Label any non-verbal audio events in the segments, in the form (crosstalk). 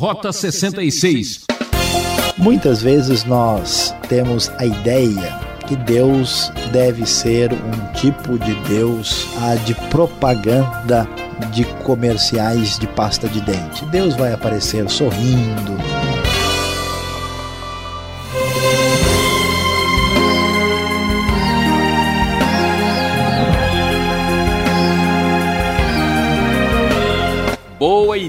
Rota 66. Muitas vezes nós temos a ideia que Deus deve ser um tipo de Deus a de propaganda de comerciais de pasta de dente. Deus vai aparecer sorrindo,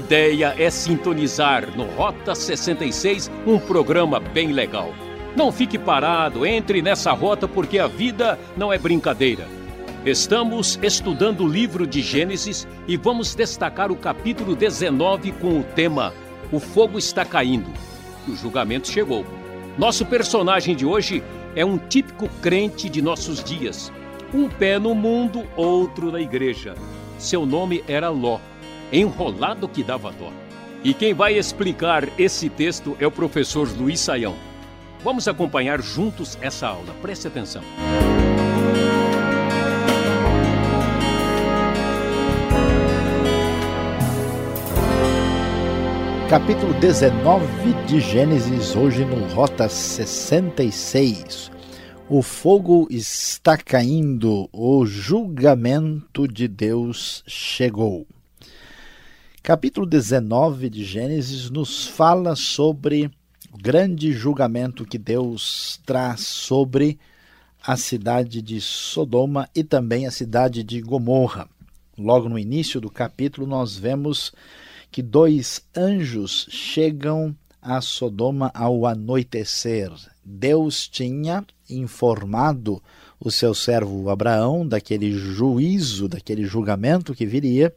ideia é sintonizar no Rota 66 um programa bem legal. Não fique parado, entre nessa rota porque a vida não é brincadeira. Estamos estudando o livro de Gênesis e vamos destacar o capítulo 19 com o tema O fogo está caindo e o julgamento chegou. Nosso personagem de hoje é um típico crente de nossos dias. Um pé no mundo, outro na igreja. Seu nome era Ló enrolado que dava dó. E quem vai explicar esse texto é o professor Luiz Saião. Vamos acompanhar juntos essa aula. Preste atenção. Capítulo 19 de Gênesis, hoje no Rota 66. O fogo está caindo, o julgamento de Deus chegou. Capítulo 19 de Gênesis nos fala sobre o grande julgamento que Deus traz sobre a cidade de Sodoma e também a cidade de Gomorra. Logo no início do capítulo, nós vemos que dois anjos chegam a Sodoma ao anoitecer. Deus tinha informado o seu servo Abraão daquele juízo, daquele julgamento que viria,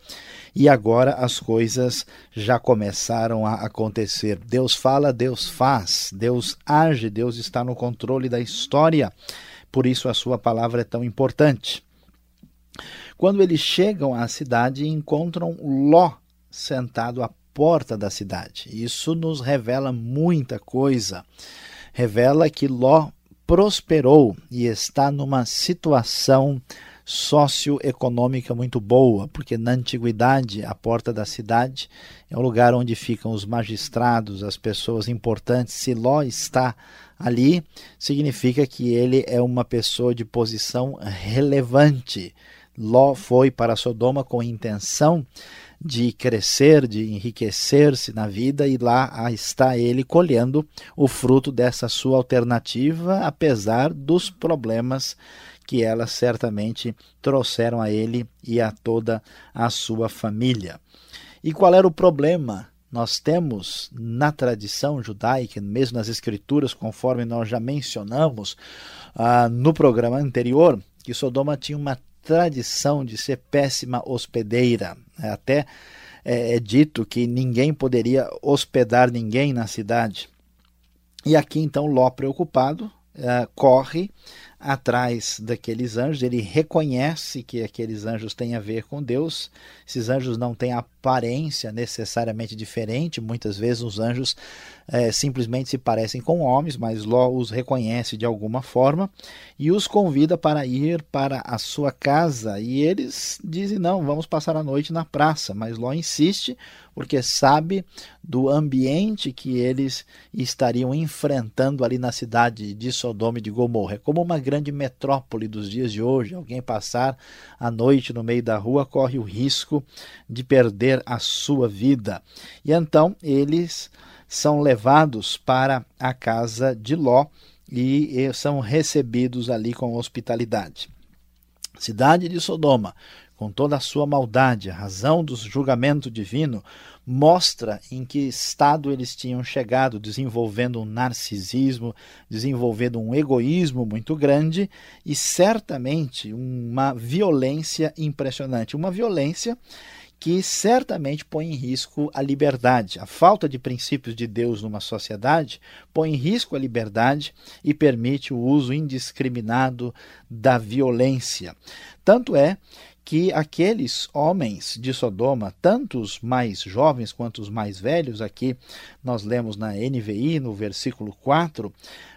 e agora as coisas já começaram a acontecer. Deus fala, Deus faz, Deus age, Deus está no controle da história. Por isso a sua palavra é tão importante. Quando eles chegam à cidade, encontram Ló sentado à porta da cidade. Isso nos revela muita coisa. Revela que Ló prosperou e está numa situação socioeconômica muito boa, porque na antiguidade a porta da cidade é o lugar onde ficam os magistrados, as pessoas importantes. Se Ló está ali, significa que ele é uma pessoa de posição relevante. Ló foi para Sodoma com intenção de crescer, de enriquecer-se na vida, e lá está ele colhendo o fruto dessa sua alternativa, apesar dos problemas que elas certamente trouxeram a ele e a toda a sua família. E qual era o problema? Nós temos na tradição judaica, mesmo nas escrituras, conforme nós já mencionamos ah, no programa anterior, que Sodoma tinha uma tradição de ser péssima hospedeira. Até é, é dito que ninguém poderia hospedar ninguém na cidade. E aqui então Ló, preocupado, uh, corre atrás daqueles anjos, ele reconhece que aqueles anjos têm a ver com Deus. Esses anjos não têm aparência necessariamente diferente, muitas vezes os anjos é, simplesmente se parecem com homens, mas Ló os reconhece de alguma forma e os convida para ir para a sua casa. E eles dizem: Não, vamos passar a noite na praça. Mas Ló insiste porque sabe do ambiente que eles estariam enfrentando ali na cidade de Sodoma e de Gomorra. É como uma grande metrópole dos dias de hoje. Alguém passar a noite no meio da rua corre o risco de perder a sua vida. E então eles são levados para a casa de Ló e são recebidos ali com hospitalidade. Cidade de Sodoma, com toda a sua maldade, a razão do julgamento divino, mostra em que estado eles tinham chegado, desenvolvendo um narcisismo, desenvolvendo um egoísmo muito grande e certamente uma violência impressionante. Uma violência que certamente põe em risco a liberdade. A falta de princípios de Deus numa sociedade põe em risco a liberdade e permite o uso indiscriminado da violência. Tanto é que aqueles homens de Sodoma, tanto os mais jovens quanto os mais velhos, aqui nós lemos na NVI, no versículo 4,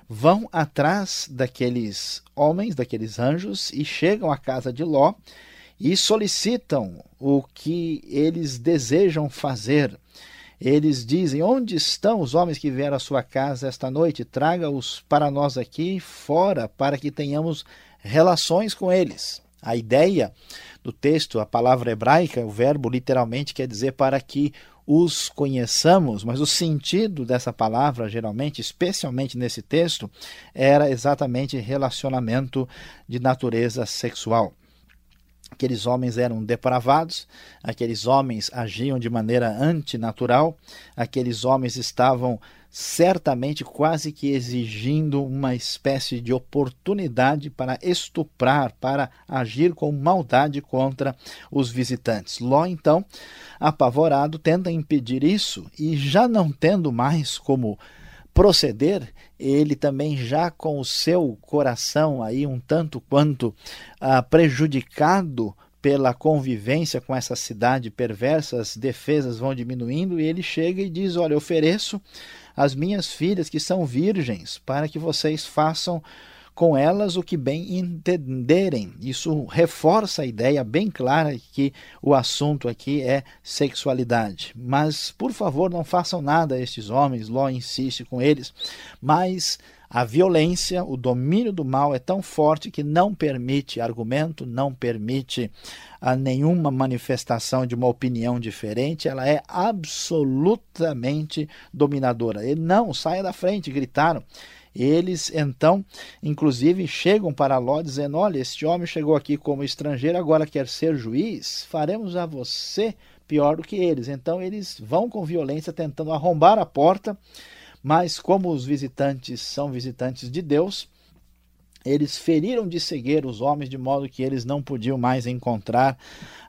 vão atrás daqueles homens, daqueles anjos, e chegam à casa de Ló e solicitam o que eles desejam fazer. eles dizem: Onde estão os homens que vieram à sua casa esta noite? Traga-os para nós aqui fora, para que tenhamos relações com eles. A ideia do texto, a palavra hebraica, o verbo literalmente quer dizer para que os conheçamos, mas o sentido dessa palavra, geralmente, especialmente nesse texto, era exatamente relacionamento de natureza sexual. Aqueles homens eram depravados, aqueles homens agiam de maneira antinatural, aqueles homens estavam certamente quase que exigindo uma espécie de oportunidade para estuprar, para agir com maldade contra os visitantes. Ló, então, apavorado, tenta impedir isso e, já não tendo mais como proceder, ele também já com o seu coração aí um tanto quanto ah, prejudicado pela convivência com essa cidade perversa, as defesas vão diminuindo e ele chega e diz: Olha, eu ofereço as minhas filhas que são virgens para que vocês façam com elas o que bem entenderem. Isso reforça a ideia bem clara que o assunto aqui é sexualidade. Mas, por favor, não façam nada a estes homens, Ló insiste com eles, mas a violência, o domínio do mal é tão forte que não permite argumento, não permite a nenhuma manifestação de uma opinião diferente, ela é absolutamente dominadora. E não, saia da frente, gritaram. Eles então, inclusive, chegam para Ló dizendo: Olha, este homem chegou aqui como estrangeiro, agora quer ser juiz, faremos a você pior do que eles. Então, eles vão com violência tentando arrombar a porta, mas como os visitantes são visitantes de Deus, eles feriram de cegueira os homens de modo que eles não podiam mais encontrar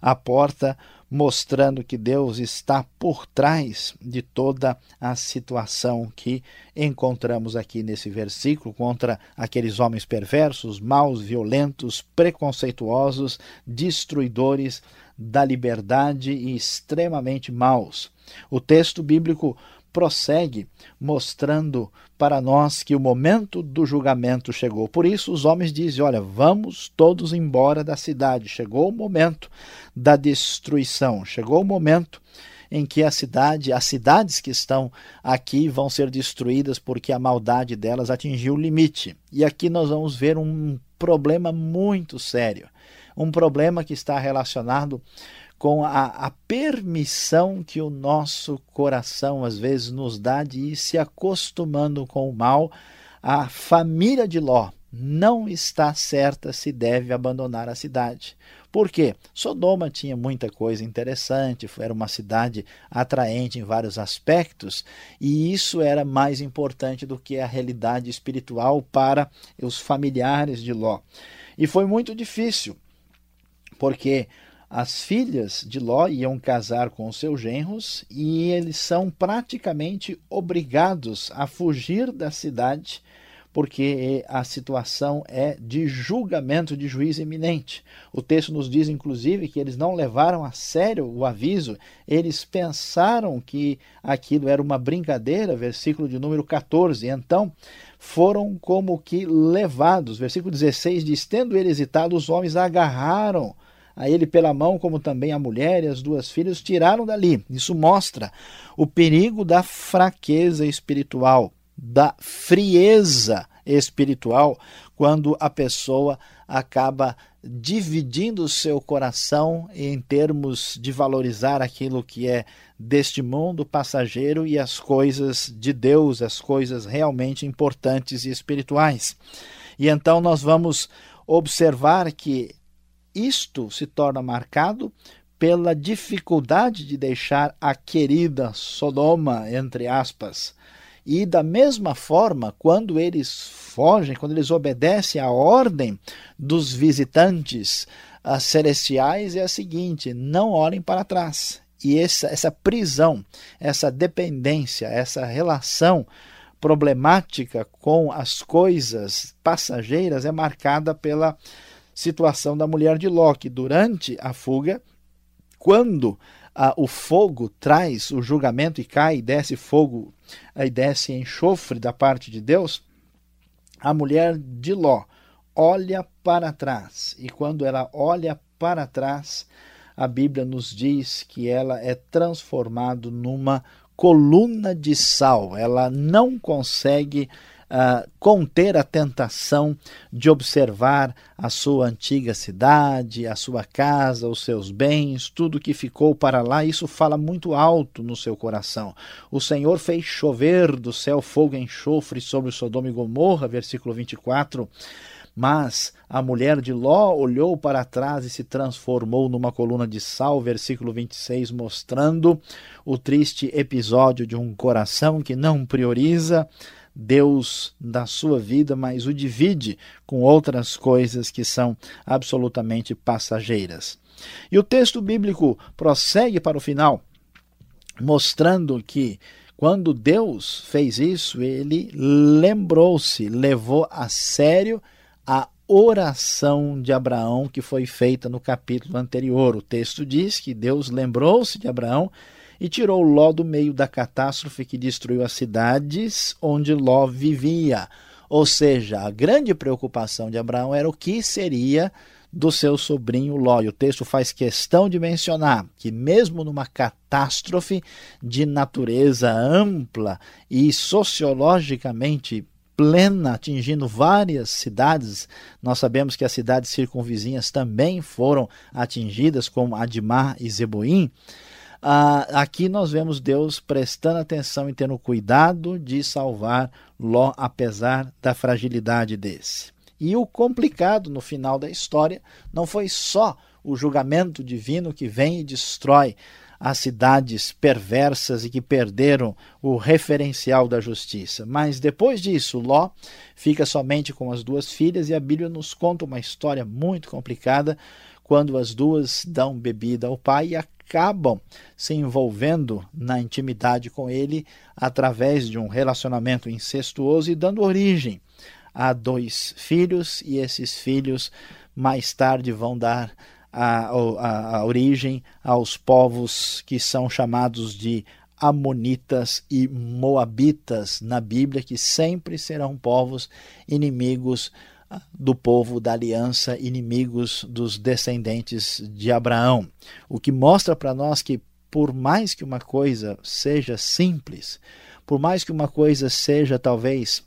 a porta mostrando que Deus está por trás de toda a situação que encontramos aqui nesse versículo contra aqueles homens perversos, maus, violentos, preconceituosos, destruidores da liberdade e extremamente maus. O texto bíblico prossegue mostrando para nós que o momento do julgamento chegou. Por isso, os homens dizem: Olha, vamos todos embora da cidade. Chegou o momento da destruição, chegou o momento em que a cidade, as cidades que estão aqui vão ser destruídas porque a maldade delas atingiu o limite. E aqui nós vamos ver um problema muito sério, um problema que está relacionado com a, a, permissão que o nosso coração às vezes nos dá de ir se acostumando com o mal, a família de Ló não está certa se deve abandonar a cidade. Por quê? Sodoma tinha muita coisa interessante, era uma cidade atraente em vários aspectos, e isso era mais importante do que a realidade espiritual para os familiares de Ló. E foi muito difícil, porque as filhas de Ló iam casar com seus genros e eles são praticamente obrigados a fugir da cidade porque a situação é de julgamento de juiz iminente. O texto nos diz, inclusive, que eles não levaram a sério o aviso, eles pensaram que aquilo era uma brincadeira, versículo de número 14. Então foram como que levados. Versículo 16 diz: Tendo ele hesitado, os homens agarraram a ele pela mão, como também a mulher e as duas filhas, tiraram dali. Isso mostra o perigo da fraqueza espiritual, da frieza espiritual, quando a pessoa acaba dividindo o seu coração em termos de valorizar aquilo que é deste mundo passageiro e as coisas de Deus, as coisas realmente importantes e espirituais. E então nós vamos observar que isto se torna marcado pela dificuldade de deixar a querida Sodoma, entre aspas. E da mesma forma, quando eles fogem, quando eles obedecem à ordem dos visitantes celestiais, é a seguinte: não olhem para trás. E essa, essa prisão, essa dependência, essa relação problemática com as coisas passageiras é marcada pela situação da mulher de Ló, que durante a fuga, quando ah, o fogo traz o julgamento e cai e desce fogo e desce enxofre da parte de Deus, a mulher de Ló olha para trás. E quando ela olha para trás, a Bíblia nos diz que ela é transformada numa coluna de sal, ela não consegue uh, conter a tentação de observar a sua antiga cidade, a sua casa, os seus bens, tudo que ficou para lá. Isso fala muito alto no seu coração. O Senhor fez chover do céu fogo e enxofre sobre Sodoma e Gomorra, versículo 24. Mas a mulher de Ló olhou para trás e se transformou numa coluna de sal, versículo 26, mostrando o triste episódio de um coração que não prioriza Deus da sua vida, mas o divide com outras coisas que são absolutamente passageiras. E o texto bíblico prossegue para o final, mostrando que quando Deus fez isso, ele lembrou-se, levou a sério a oração de Abraão que foi feita no capítulo anterior. O texto diz que Deus lembrou-se de Abraão e tirou Ló do meio da catástrofe que destruiu as cidades onde Ló vivia. Ou seja, a grande preocupação de Abraão era o que seria do seu sobrinho Ló. E o texto faz questão de mencionar que, mesmo numa catástrofe de natureza ampla e sociologicamente plena, atingindo várias cidades, nós sabemos que as cidades circunvizinhas também foram atingidas, como Admar e Zeboim. Ah, aqui nós vemos Deus prestando atenção e tendo cuidado de salvar Ló, apesar da fragilidade desse. E o complicado no final da história não foi só o julgamento divino que vem e destrói as cidades perversas e que perderam o referencial da justiça. Mas depois disso, Ló fica somente com as duas filhas e a Bíblia nos conta uma história muito complicada quando as duas dão bebida ao pai e acabam se envolvendo na intimidade com ele através de um relacionamento incestuoso e dando origem a dois filhos, e esses filhos mais tarde vão dar a, a, a origem aos povos que são chamados de Amonitas e Moabitas na Bíblia, que sempre serão povos inimigos do povo da aliança, inimigos dos descendentes de Abraão. O que mostra para nós que, por mais que uma coisa seja simples, por mais que uma coisa seja talvez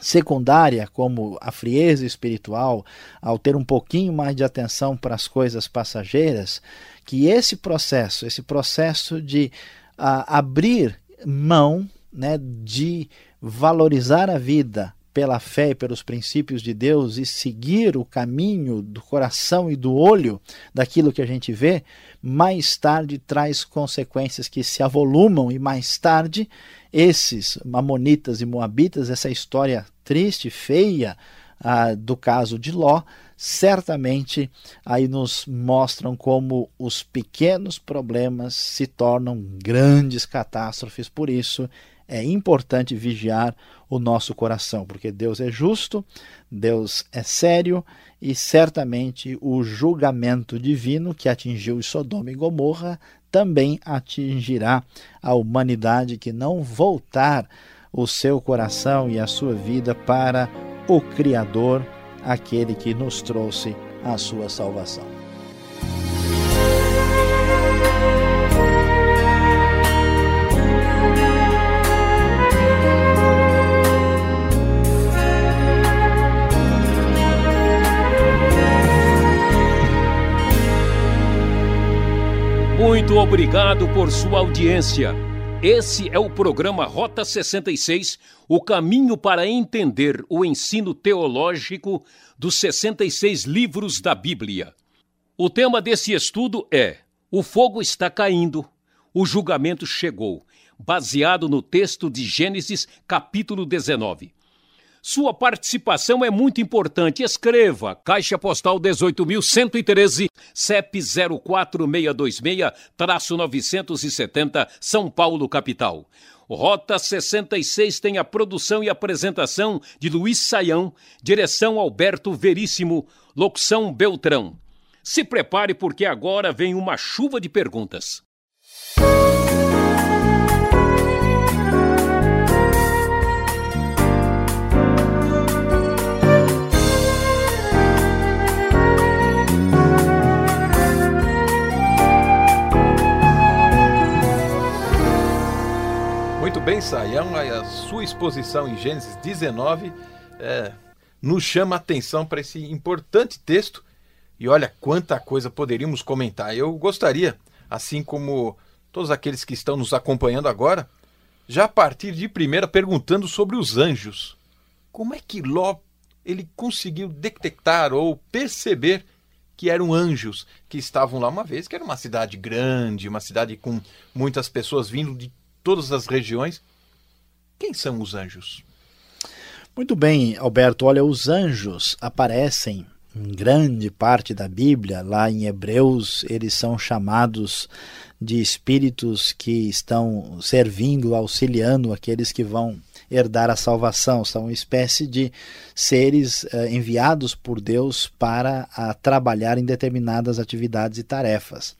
secundária, como a frieza espiritual, ao ter um pouquinho mais de atenção para as coisas passageiras, que esse processo, esse processo de uh, abrir mão né, de valorizar a vida pela fé e pelos princípios de Deus e seguir o caminho do coração e do olho daquilo que a gente vê, mais tarde traz consequências que se avolumam e mais tarde esses mamonitas e moabitas, essa história triste, feia ah, do caso de Ló, certamente aí nos mostram como os pequenos problemas se tornam grandes catástrofes. Por isso é importante vigiar o nosso coração, porque Deus é justo, Deus é sério e certamente o julgamento divino que atingiu Sodoma e Gomorra também atingirá a humanidade que não voltar o seu coração e a sua vida para o Criador, aquele que nos trouxe a sua salvação. Muito obrigado por sua audiência. Esse é o programa Rota 66, o caminho para entender o ensino teológico dos 66 livros da Bíblia. O tema desse estudo é O fogo está caindo, o julgamento chegou, baseado no texto de Gênesis, capítulo 19. Sua participação é muito importante. Escreva Caixa Postal 18.113, CEP 04626-970, São Paulo, capital. Rota 66 tem a produção e apresentação de Luiz Saião, direção Alberto Veríssimo, locução Beltrão. Se prepare porque agora vem uma chuva de perguntas. Baião, a sua exposição em Gênesis 19 é, nos chama a atenção para esse importante texto. E olha quanta coisa poderíamos comentar. Eu gostaria, assim como todos aqueles que estão nos acompanhando agora, já a partir de primeira perguntando sobre os anjos. Como é que Ló ele conseguiu detectar ou perceber que eram anjos que estavam lá uma vez, que era uma cidade grande, uma cidade com muitas pessoas vindo de todas as regiões. Quem são os anjos? Muito bem, Alberto. Olha, os anjos aparecem em grande parte da Bíblia, lá em Hebreus, eles são chamados de espíritos que estão servindo, auxiliando aqueles que vão herdar a salvação. São uma espécie de seres uh, enviados por Deus para trabalhar em determinadas atividades e tarefas.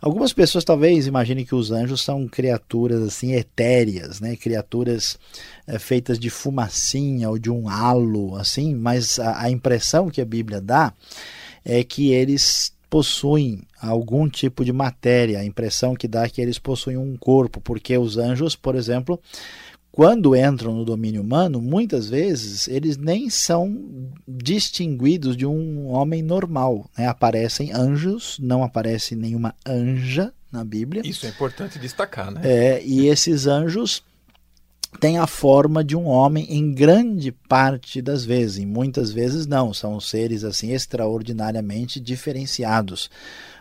Algumas pessoas talvez imaginem que os anjos são criaturas assim etéreas, né? criaturas é, feitas de fumacinha ou de um halo, assim, mas a, a impressão que a Bíblia dá é que eles possuem algum tipo de matéria. A impressão que dá é que eles possuem um corpo, porque os anjos, por exemplo, quando entram no domínio humano, muitas vezes eles nem são distinguidos de um homem normal. Né? Aparecem anjos, não aparece nenhuma anja na Bíblia. Isso é importante destacar, né? É, e esses anjos têm a forma de um homem em grande parte das vezes, e muitas vezes não, são seres assim extraordinariamente diferenciados.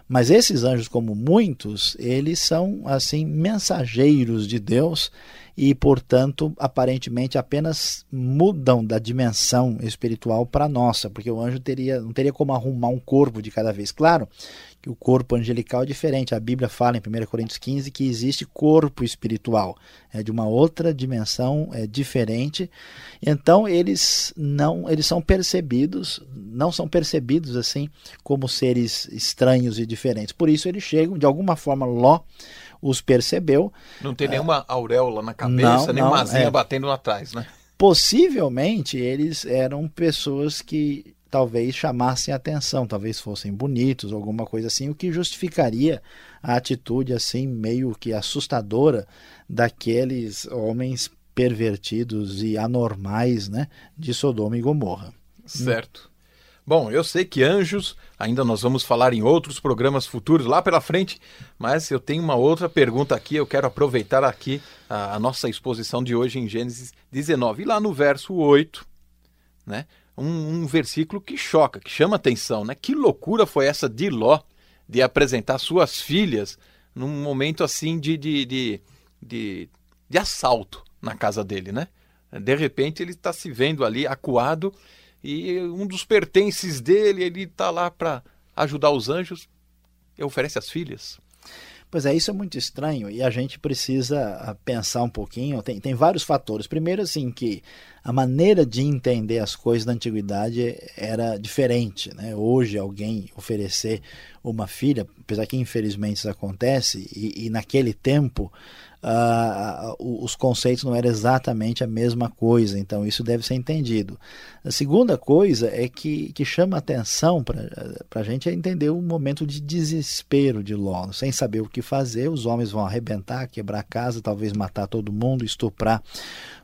Mas esses anjos, como muitos, eles são assim mensageiros de Deus e, portanto, aparentemente apenas mudam da dimensão espiritual para a nossa, porque o anjo teria, não teria como arrumar um corpo de cada vez. Claro que o corpo angelical é diferente. A Bíblia fala em 1 Coríntios 15 que existe corpo espiritual, é de uma outra dimensão, é diferente. Então eles não, eles são percebidos, não são percebidos assim como seres estranhos e diferentes. Por isso eles chegam de alguma forma Ló os percebeu. Não tem nenhuma auréola na cabeça, não, nem uma asinha é. batendo atrás, né? Possivelmente eles eram pessoas que talvez chamassem atenção, talvez fossem bonitos, alguma coisa assim, o que justificaria a atitude assim meio que assustadora daqueles homens pervertidos e anormais, né, de Sodoma e Gomorra. Certo. Bom, eu sei que anjos, ainda nós vamos falar em outros programas futuros lá pela frente, mas eu tenho uma outra pergunta aqui, eu quero aproveitar aqui a, a nossa exposição de hoje em Gênesis 19. E lá no verso 8, né, um, um, versículo que choca, que chama atenção, né? Que loucura foi essa de Ló de apresentar suas filhas num momento assim de, de, de, de, de assalto na casa dele, né? De repente ele está se vendo ali acuado e um dos pertences dele, ele está lá para ajudar os anjos e oferece as filhas. Pois é, isso é muito estranho e a gente precisa ah, pensar um pouquinho. Tem, tem vários fatores. Primeiro, assim, que a maneira de entender as coisas da antiguidade era diferente. Né? Hoje, alguém oferecer uma filha, apesar que infelizmente isso acontece, e, e naquele tempo uh, os conceitos não eram exatamente a mesma coisa, então isso deve ser entendido. A segunda coisa é que, que chama atenção para a gente é entender o momento de desespero de Ló, sem saber o que fazer, os homens vão arrebentar, quebrar a casa, talvez matar todo mundo, estuprar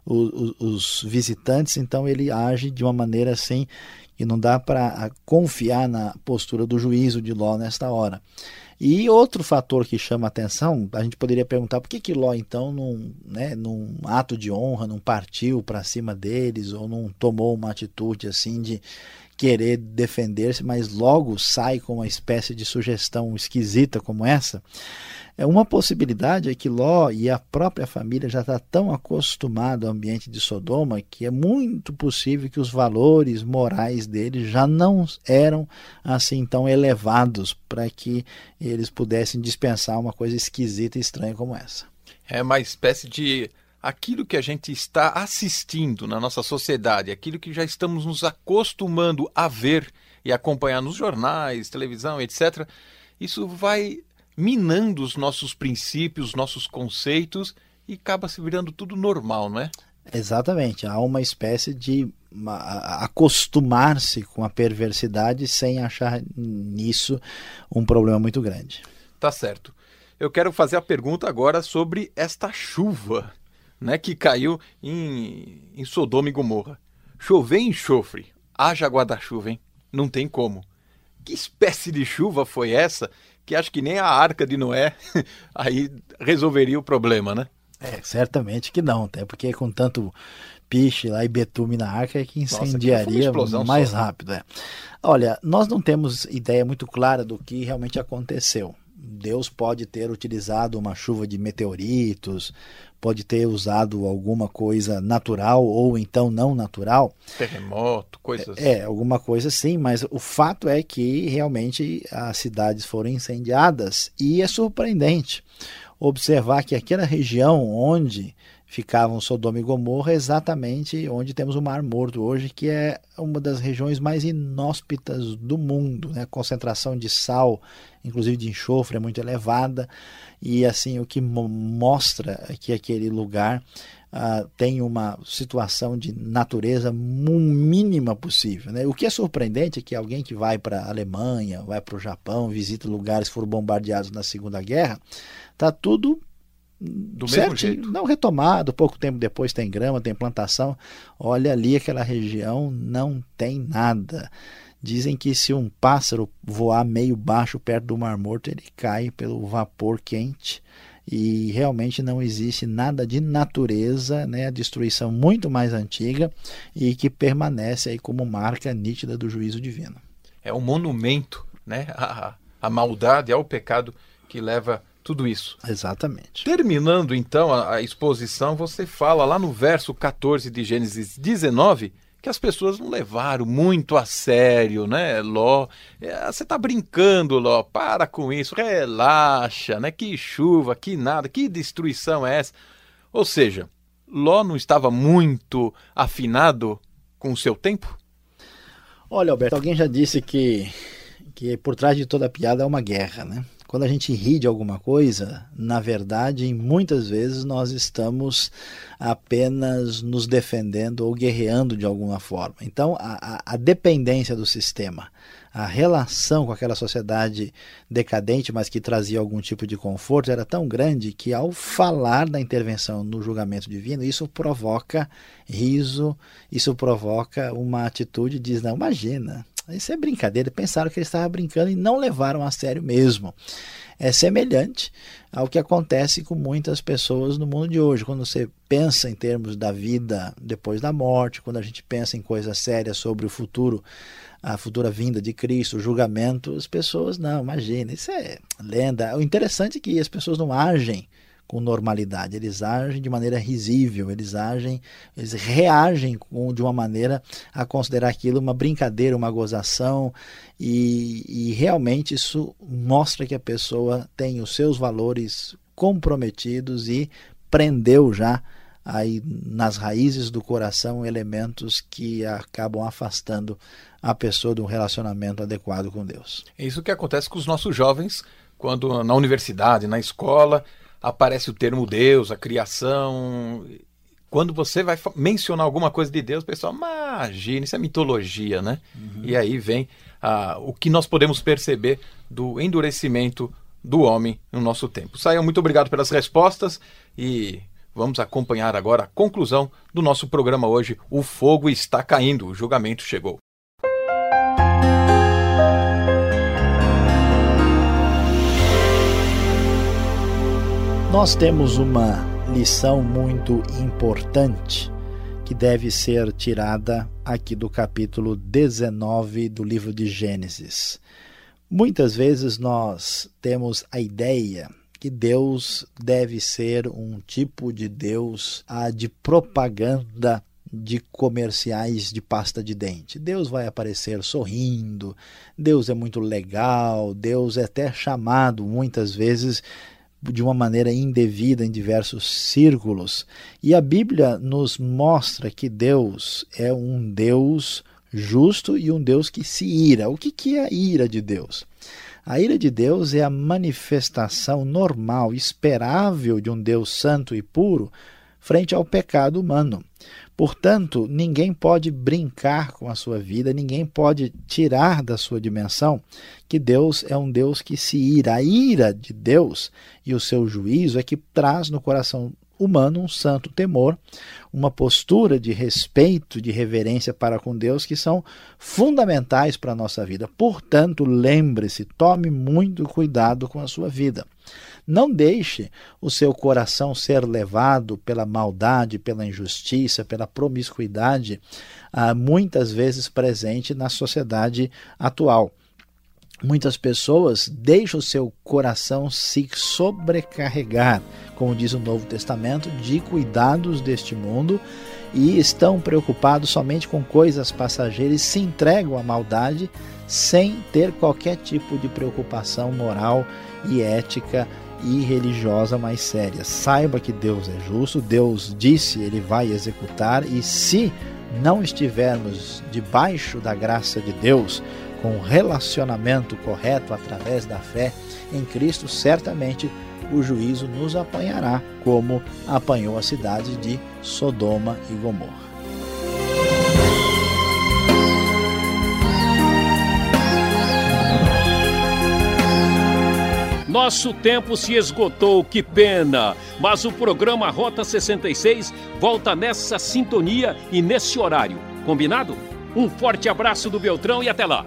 os, os visitantes, então ele age de uma maneira assim que não dá para confiar na postura do juízo de Ló nesta hora. E outro fator que chama atenção, a gente poderia perguntar por que, que Ló, então, num, né, num ato de honra, não partiu para cima deles ou não tomou uma atitude assim de querer defender-se, mas logo sai com uma espécie de sugestão esquisita como essa. É uma possibilidade é que Ló e a própria família já está tão acostumado ao ambiente de Sodoma que é muito possível que os valores morais deles já não eram assim tão elevados para que eles pudessem dispensar uma coisa esquisita e estranha como essa. É uma espécie de aquilo que a gente está assistindo na nossa sociedade, aquilo que já estamos nos acostumando a ver e acompanhar nos jornais, televisão, etc. Isso vai minando os nossos princípios, os nossos conceitos e acaba se virando tudo normal, não é? Exatamente. Há uma espécie de acostumar-se com a perversidade sem achar nisso um problema muito grande. Tá certo. Eu quero fazer a pergunta agora sobre esta chuva né, que caiu em, em Sodoma e Gomorra. Chover enxofre, haja guarda-chuva, hein? Não tem como. Que espécie de chuva foi essa que acho que nem a arca de Noé (laughs) aí resolveria o problema, né? É, certamente que não, até porque com tanto piche lá e betume na arca é que incendiaria Nossa, mais só. rápido. É. Olha, nós não temos ideia muito clara do que realmente aconteceu. Deus pode ter utilizado uma chuva de meteoritos, pode ter usado alguma coisa natural ou então não natural. Terremoto, coisas. É, é, alguma coisa sim, mas o fato é que realmente as cidades foram incendiadas e é surpreendente observar que aquela região onde ficavam Sodoma e Gomorra, exatamente onde temos o Mar Morto hoje, que é uma das regiões mais inóspitas do mundo. Né? A concentração de sal, inclusive de enxofre, é muito elevada. E assim, o que mostra que aquele lugar uh, tem uma situação de natureza mínima possível. Né? O que é surpreendente é que alguém que vai para a Alemanha, vai para o Japão, visita lugares que foram bombardeados na Segunda Guerra, está tudo do certo, mesmo jeito. Não retomado, pouco tempo depois tem grama, tem plantação. Olha ali, aquela região não tem nada. Dizem que se um pássaro voar meio baixo perto do Mar Morto, ele cai pelo vapor quente. E realmente não existe nada de natureza, né? a destruição muito mais antiga e que permanece aí como marca nítida do juízo divino. É um monumento né? a, a maldade, ao pecado que leva tudo isso. Exatamente. Terminando então a, a, exposição, você fala lá no verso 14 de Gênesis 19 que as pessoas não levaram muito a sério, né, Ló? É, você está brincando, Ló, para com isso, relaxa, né? Que chuva, que nada, que destruição é essa? Ou seja, Ló não estava muito afinado com o seu tempo? Olha, Alberto, alguém já disse que, que por trás de toda piada é uma guerra, né? Quando a gente ri de alguma coisa, na verdade, muitas vezes nós estamos apenas nos defendendo ou guerreando de alguma forma. Então, a, a, dependência do sistema, a relação com aquela sociedade decadente, mas que trazia algum tipo de conforto, era tão grande que, ao falar da intervenção no julgamento divino, isso provoca riso, isso provoca uma atitude de não, imagina isso é brincadeira. Pensaram que ele estava brincando e não levaram a sério mesmo. É semelhante ao que acontece com muitas pessoas no mundo de hoje. Quando você pensa em termos da vida depois da morte, quando a gente pensa em coisas sérias sobre o futuro, a futura vinda de Cristo, o julgamento, as pessoas, não, imagina, isso é lenda. O interessante é que as pessoas não agem com normalidade, eles agem de maneira risível, eles agem, eles reagem com, de uma maneira a considerar aquilo uma brincadeira, uma gozação, e, e realmente isso mostra que a pessoa tem os seus valores comprometidos e prendeu já aí nas raízes do coração elementos que acabam afastando a pessoa de um relacionamento adequado com Deus. É isso que acontece com os nossos jovens quando na universidade, na escola, aparece o termo Deus, a criação. Quando você vai mencionar alguma coisa de Deus, o pessoal, imagina, isso é mitologia, né? Uhum. E aí vem ah, o que nós podemos perceber do endurecimento do homem no nosso tempo. Saiam, muito obrigado pelas respostas e vamos acompanhar agora a conclusão do nosso programa hoje. O fogo está caindo, o julgamento chegou. Nós temos uma lição muito importante que deve ser tirada aqui do capítulo 19 do livro de Gênesis. Muitas vezes nós temos a ideia que Deus deve ser um tipo de Deus a de propaganda de comerciais de pasta de dente. Deus vai aparecer sorrindo, Deus é muito legal, Deus é até chamado muitas vezes de uma maneira indevida em diversos círculos. E a Bíblia nos mostra que Deus é um Deus justo e um Deus que se ira. O que, é a ira de Deus? A ira de Deus é a manifestação normal, esperável de um Deus santo e puro frente ao pecado humano. Portanto, ninguém pode brincar com a sua vida, ninguém pode tirar da sua dimensão que Deus é um Deus que se ira. A ira de Deus e o seu juízo é que traz no coração humano, um santo temor, uma postura de respeito, de reverência para com Deus que são fundamentais para a nossa vida. Portanto, lembre-se, tome muito cuidado com a sua vida. Não deixe o seu coração ser levado pela maldade, pela injustiça, pela promiscuidade, ah, muitas vezes presente na sociedade atual. Muitas pessoas deixam o seu coração se sobrecarregar, como diz o Novo Testamento, de cuidados deste mundo e estão preocupados somente com coisas passageiras e se entregam à maldade sem ter qualquer tipo de preocupação moral e ética e religiosa mais séria. Saiba que Deus é justo, Deus disse, ele vai executar e se não estivermos debaixo da graça de Deus, com o relacionamento correto através da fé em Cristo, certamente o juízo nos apanhará, como apanhou a cidade de Sodoma e Gomorra. Nosso tempo se esgotou, que pena! Mas o programa Rota 66 volta nessa sintonia e nesse horário. Combinado? Um forte abraço do Beltrão e até lá!